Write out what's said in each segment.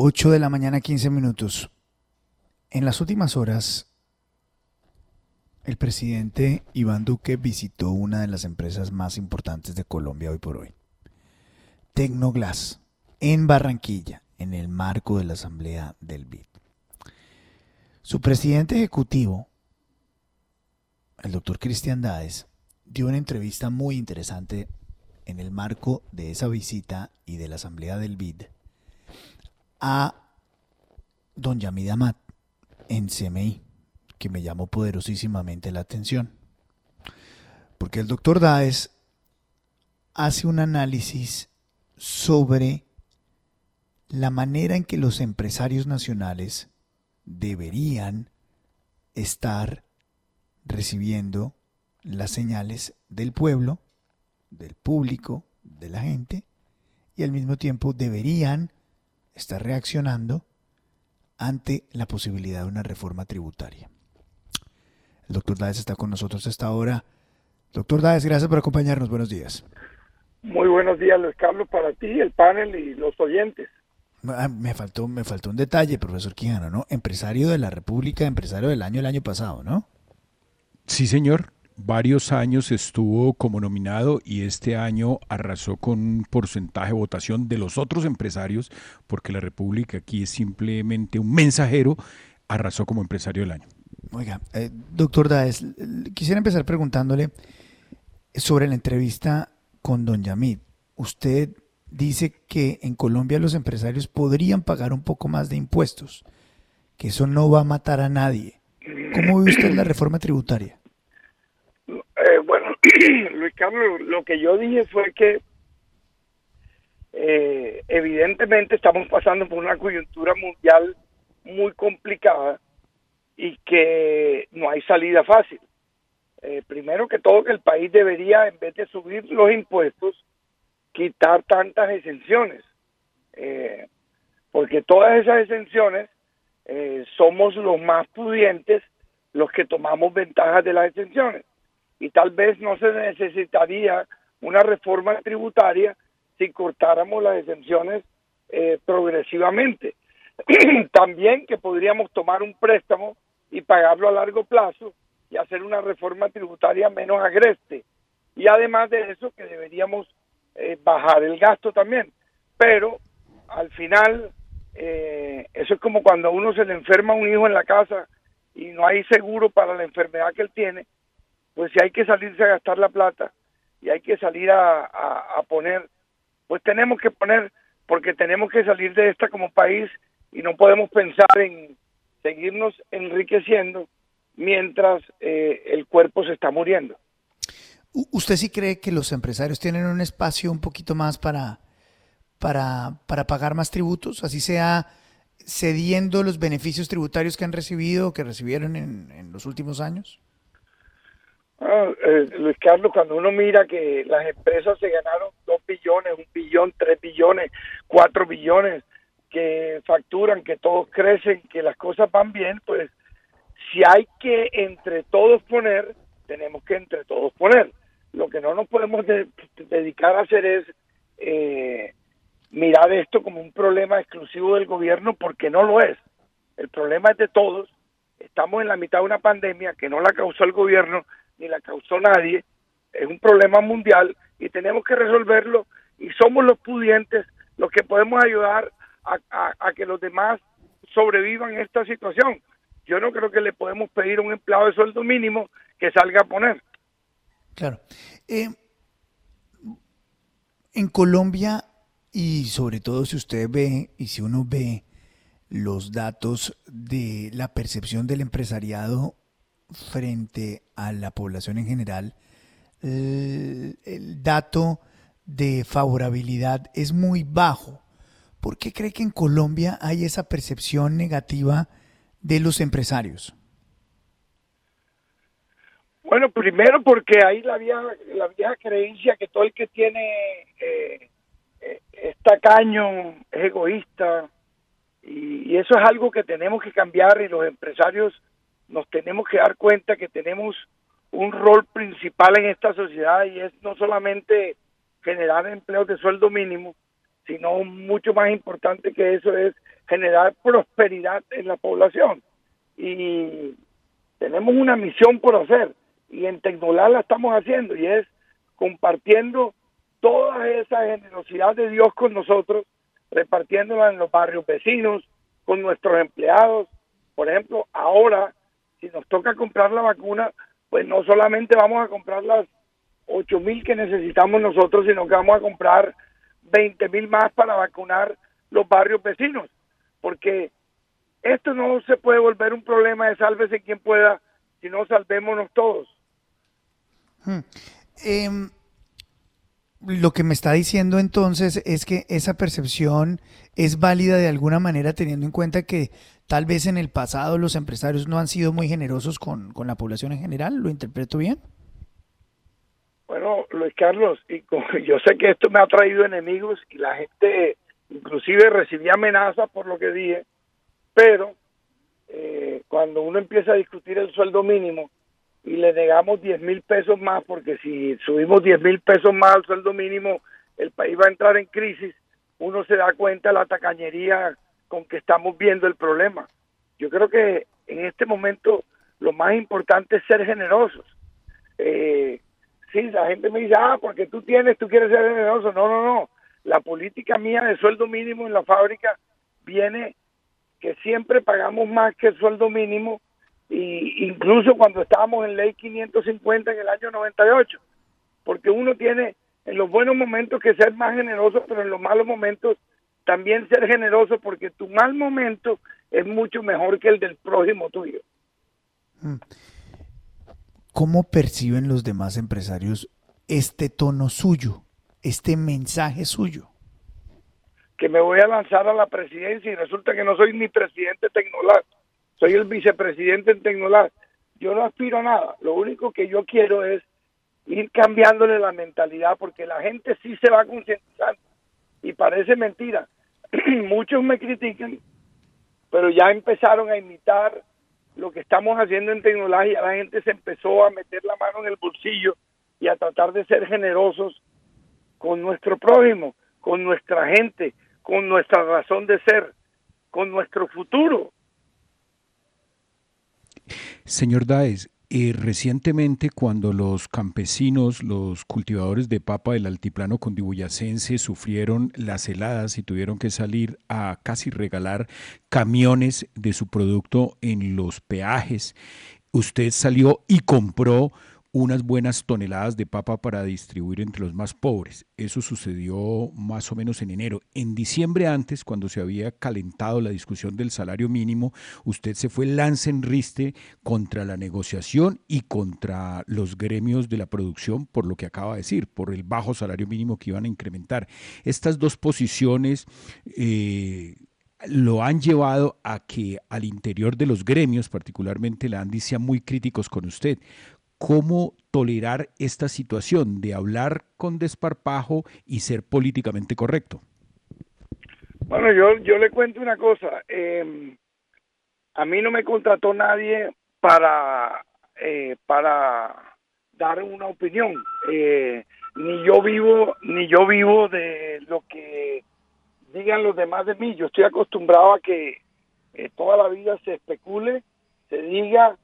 8 de la mañana, 15 minutos. En las últimas horas, el presidente Iván Duque visitó una de las empresas más importantes de Colombia hoy por hoy, Tecnoglass, en Barranquilla, en el marco de la asamblea del BID. Su presidente ejecutivo, el doctor Cristian Dáez, dio una entrevista muy interesante en el marco de esa visita y de la asamblea del BID a don Yamid Amat en CMI, que me llamó poderosísimamente la atención. Porque el doctor Daes hace un análisis sobre la manera en que los empresarios nacionales deberían estar recibiendo las señales del pueblo, del público, de la gente, y al mismo tiempo deberían está reaccionando ante la posibilidad de una reforma tributaria. El doctor Dáez está con nosotros a esta hora. Doctor Dáez, gracias por acompañarnos. Buenos días. Muy buenos días, Luis Carlos, para ti, el panel y los oyentes. Ah, me faltó, me faltó un detalle, profesor Quijano, ¿no? Empresario de la República, empresario del año el año pasado, ¿no? Sí, señor varios años estuvo como nominado y este año arrasó con un porcentaje de votación de los otros empresarios, porque la República aquí es simplemente un mensajero, arrasó como empresario del año. Oiga, eh, doctor Daes, quisiera empezar preguntándole sobre la entrevista con don Yamid. Usted dice que en Colombia los empresarios podrían pagar un poco más de impuestos, que eso no va a matar a nadie. ¿Cómo ve usted la reforma tributaria? Eh, Luis Carlos, lo que yo dije fue que eh, evidentemente estamos pasando por una coyuntura mundial muy complicada y que no hay salida fácil. Eh, primero que todo que el país debería, en vez de subir los impuestos, quitar tantas exenciones, porque todas esas exenciones somos los más pudientes los que tomamos ventajas de las exenciones y tal vez no se necesitaría una reforma tributaria si cortáramos las exenciones eh, progresivamente. También que podríamos tomar un préstamo y pagarlo a largo plazo y hacer una reforma tributaria menos agreste. Y además de eso, que deberíamos eh, bajar el gasto también. Pero al final, eh, eso es como cuando a uno se le enferma un hijo en la casa y no hay seguro para la enfermedad que él tiene, pues si hay que salirse a gastar la plata y hay que salir a, poner, pues tenemos que poner, porque tenemos que salir de esta como país y no podemos pensar en seguirnos enriqueciendo mientras eh, el cuerpo se está muriendo. ¿Usted sí cree que los empresarios tienen un espacio un poquito más para, para, para pagar más tributos, así sea cediendo los beneficios tributarios que han recibido o que recibieron en, en los últimos años? Ah, eh, Luis Carlos, cuando uno mira que las empresas se ganaron 2 billones, 1 billón, 3 billones, 4 billones, que facturan, que todos crecen, que las cosas van bien, pues si hay que entre todos poner, tenemos que entre todos poner. Lo que no nos podemos dedicar a hacer es eh, mirar esto como un problema exclusivo del gobierno, porque no lo es. El problema es de todos. Estamos en la mitad de una pandemia que no la causó el gobierno, ni la causó nadie, es un problema mundial y tenemos que resolverlo y somos los pudientes los que podemos ayudar a, que los demás sobrevivan esta situación. Yo no creo que le podemos pedir a un empleado de sueldo mínimo que salga a poner. Claro. Eh, en Colombia, y sobre todo si usted ve, y si uno ve los datos de la percepción del empresariado frente a la población en general, el, dato de favorabilidad es muy bajo. ¿Por qué cree que en Colombia hay esa percepción negativa de los empresarios? Bueno, primero porque hay la vieja, la vieja creencia que todo el que tiene eh, eh es tacaño, es egoísta, y, eso es algo que tenemos que cambiar y los empresarios nos tenemos que dar cuenta que tenemos un rol principal en esta sociedad y es no solamente generar empleos de sueldo mínimo, sino mucho más importante que eso es generar prosperidad en la población. Y tenemos una misión por hacer y en Tecnolar la estamos haciendo y es compartiendo toda esa generosidad de Dios con nosotros, repartiéndola en los barrios vecinos, con nuestros empleados. Por ejemplo, ahora, si nos toca comprar la vacuna, pues no solamente vamos a comprar las 8 mil que necesitamos nosotros, sino que vamos a comprar 20 mil más para vacunar los barrios vecinos, porque esto no se puede volver un problema de sálvese quien pueda, si no salvémonos todos. Hmm. Em, lo que me está diciendo entonces es que esa percepción es válida de alguna manera teniendo en cuenta que tal vez en el pasado los empresarios no han sido muy generosos con, con la población en general. ¿Lo interpreto bien? Bueno, Luis Carlos, y yo sé que esto me ha traído enemigos y la gente inclusive recibía amenazas por lo que dije, pero eh, cuando uno empieza a discutir el sueldo mínimo, y le negamos 10 mil pesos más, porque si subimos 10 mil pesos más al sueldo mínimo, el país va a entrar en crisis, uno se da cuenta de la tacañería con que estamos viendo el problema. Yo creo que en este momento lo más importante es ser generosos. Eh, sí, la gente me dice, ah, porque tú tienes, tú quieres ser generoso. No, no, no. La política mía de sueldo mínimo en la fábrica viene que siempre pagamos más que el sueldo mínimo y incluso cuando estábamos en ley 550 en el año 98, porque uno tiene en los buenos momentos que ser más generoso, pero en los malos momentos también ser generoso, porque tu mal momento es mucho mejor que el del prójimo tuyo. Mm. ¿Cómo perciben los demás empresarios este tono suyo, este mensaje suyo? Que me voy a lanzar a la presidencia y resulta que no soy ni presidente tecnológico soy el vicepresidente en Tecnolar. Yo no aspiro a nada, lo único que yo quiero es ir cambiándole la mentalidad porque la gente sí se va concientizando y parece mentira. Muchos me critican, pero ya empezaron a imitar lo que estamos haciendo en tecnología. La gente se empezó a meter la mano en el bolsillo y a tratar de ser generosos con nuestro prójimo, con nuestra gente, con nuestra razón de ser, con nuestro futuro. Señor Daes, eh, recientemente cuando los campesinos, los cultivadores de papa del altiplano condibuyacense sufrieron las heladas y tuvieron que salir a casi regalar camiones de su producto en los peajes, usted salió y compró unas buenas toneladas de papa para distribuir entre los más pobres. Eso sucedió más o menos en enero. En diciembre antes, cuando se había calentado la discusión del salario mínimo, usted se fue lance en riste contra la negociación y contra los gremios de la producción por lo que acaba de decir, por el bajo salario mínimo que iban a incrementar. Estas dos posiciones... Eh, lo han llevado a que al interior de los gremios, particularmente la ANDI, sean muy críticos con usted cómo tolerar esta situación de hablar con desparpajo y ser políticamente correcto. Bueno, yo, yo le cuento una cosa. Em, a mí no me contrató nadie para, eh, para dar una opinión. Eh, ni yo vivo, ni yo vivo de lo que digan los demás de mí. Yo estoy acostumbrado a que eh, toda la vida se especule, se diga,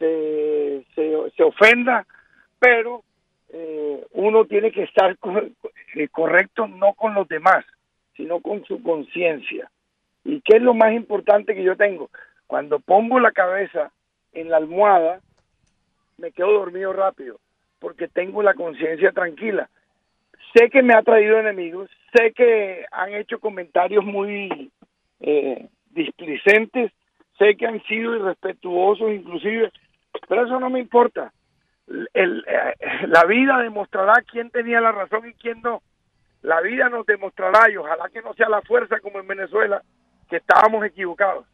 se, se, ofenda, pero eh, uno tiene que estar eh, correcto no con los demás, sino con su conciencia. ¿Y qué es lo más importante que yo tengo? Cuando pongo la cabeza en la almohada, me quedo dormido rápido, porque tengo la conciencia tranquila. Sé que me ha traído enemigos, sé que han hecho comentarios muy eh, displicentes, sé que han sido irrespetuosos inclusive pero eso no me importa. El, eh, la vida demostrará quién tenía la razón y quién no. La vida nos demostrará, y ojalá que no sea la fuerza como en Venezuela, que estábamos equivocados.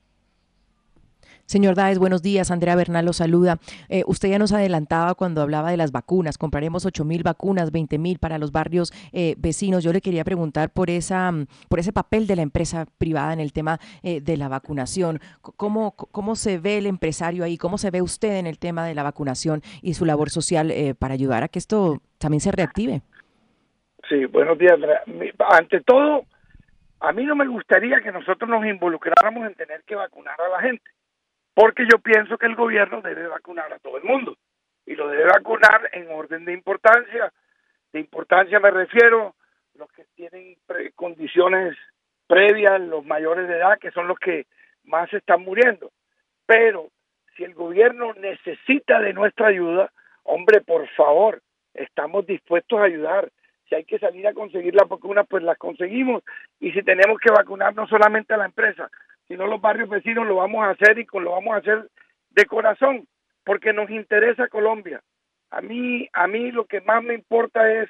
Señor Daes, buenos días. Andrea Bernal lo saluda. Eh, usted ya nos adelantaba cuando hablaba de las vacunas. Compraremos 8 mil vacunas, 20 mil para los barrios eh, vecinos. Yo le quería preguntar por, esa, mm, por ese papel de la empresa privada en el tema eh, de la vacunación. ¿Cómo, ¿Cómo se ve el empresario ahí? ¿Cómo se ve usted en el tema de la vacunación y su labor social para ayudar a que esto también se reactive? Sí, buenos días. Ante todo, a mí no me gustaría que nosotros nos involucráramos en tener que vacunar a la gente, porque yo pienso que el gobierno debe vacunar a todo el mundo y lo debe vacunar en orden de importancia. De importancia me refiero los que tienen condiciones previas, los mayores de edad, que son los que más están muriendo. Pero si el gobierno necesita de nuestra ayuda, hombre, por favor, estamos dispuestos a ayudar. Si hay que salir a conseguir la vacuna, pues las conseguimos. Y si tenemos que vacunar no solamente a la empresa, sino los barrios vecinos, lo vamos a hacer y lo vamos a hacer de corazón, porque nos interesa Colombia. A mí, a mí lo que más me importa es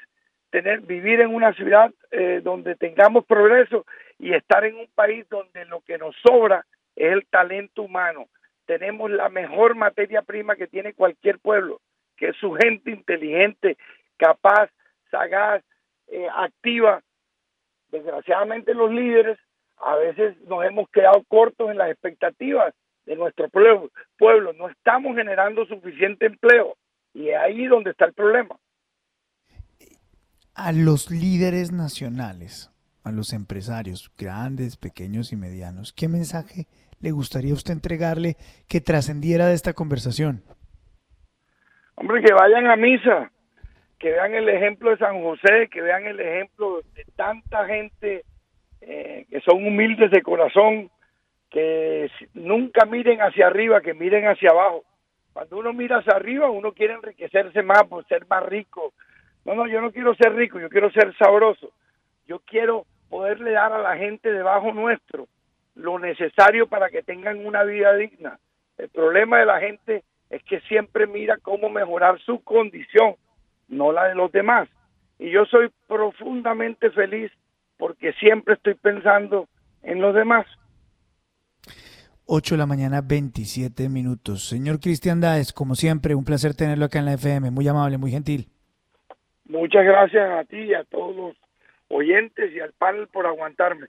tener, vivir en una ciudad eh, donde tengamos progreso y estar en un país donde lo que nos sobra es el talento humano. Tenemos la mejor materia prima que tiene cualquier pueblo, que es su gente inteligente, capaz, sagaz, eh, activa. Desgraciadamente los líderes a veces nos hemos quedado cortos en las expectativas de nuestro pueblo. pueblo. No estamos generando suficiente empleo y es ahí donde está el problema. A los líderes nacionales, a los empresarios, grandes, pequeños y medianos, ¿qué mensaje le gustaría a usted entregarle que trascendiera de esta conversación? Hombre, que vayan a misa, que vean el ejemplo de San José, que vean el ejemplo de tanta gente que son humildes de corazón, que nunca miren hacia arriba, que miren hacia abajo. Cuando uno mira hacia arriba, uno quiere enriquecerse más, por ser más rico. No, no, yo no quiero ser rico, yo quiero ser sabroso. Yo quiero poderle dar a la gente debajo nuestro lo necesario para que tengan una vida digna. El problema de la gente es que siempre mira cómo mejorar su condición, no la de los demás. Y yo soy profundamente feliz porque siempre estoy pensando en los demás. 8 de la mañana, 27 minutos. Señor Cristian Daes, como siempre, un placer tenerlo acá en la FM. Muy amable, muy gentil. Muchas gracias a ti y a todos los oyentes y al panel por aguantarme.